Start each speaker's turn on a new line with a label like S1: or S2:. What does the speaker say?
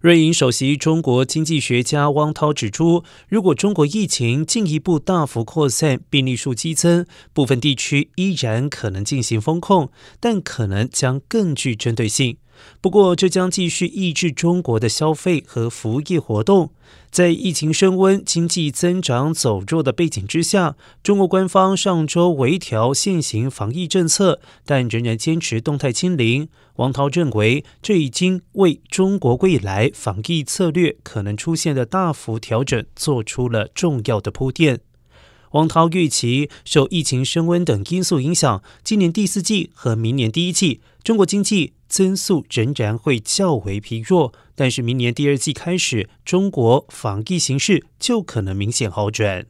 S1: 瑞银首席中国经济学家汪涛指出，如果中国疫情进一步大幅扩散，病例数激增，部分地区依然可能进行封控，但可能将更具针对性。不过，这将继续抑制中国的消费和服务业活动。在疫情升温、经济增长走弱的背景之下，中国官方上周微调现行防疫政策，但仍然坚持动态清零。王涛认为，这已经为中国未来防疫策略可能出现的大幅调整做出了重要的铺垫。王涛预期，受疫情升温等因素影响，今年第四季和明年第一季，中国经济增速仍然会较为疲弱。但是明年第二季开始，中国防疫形势就可能明显好转。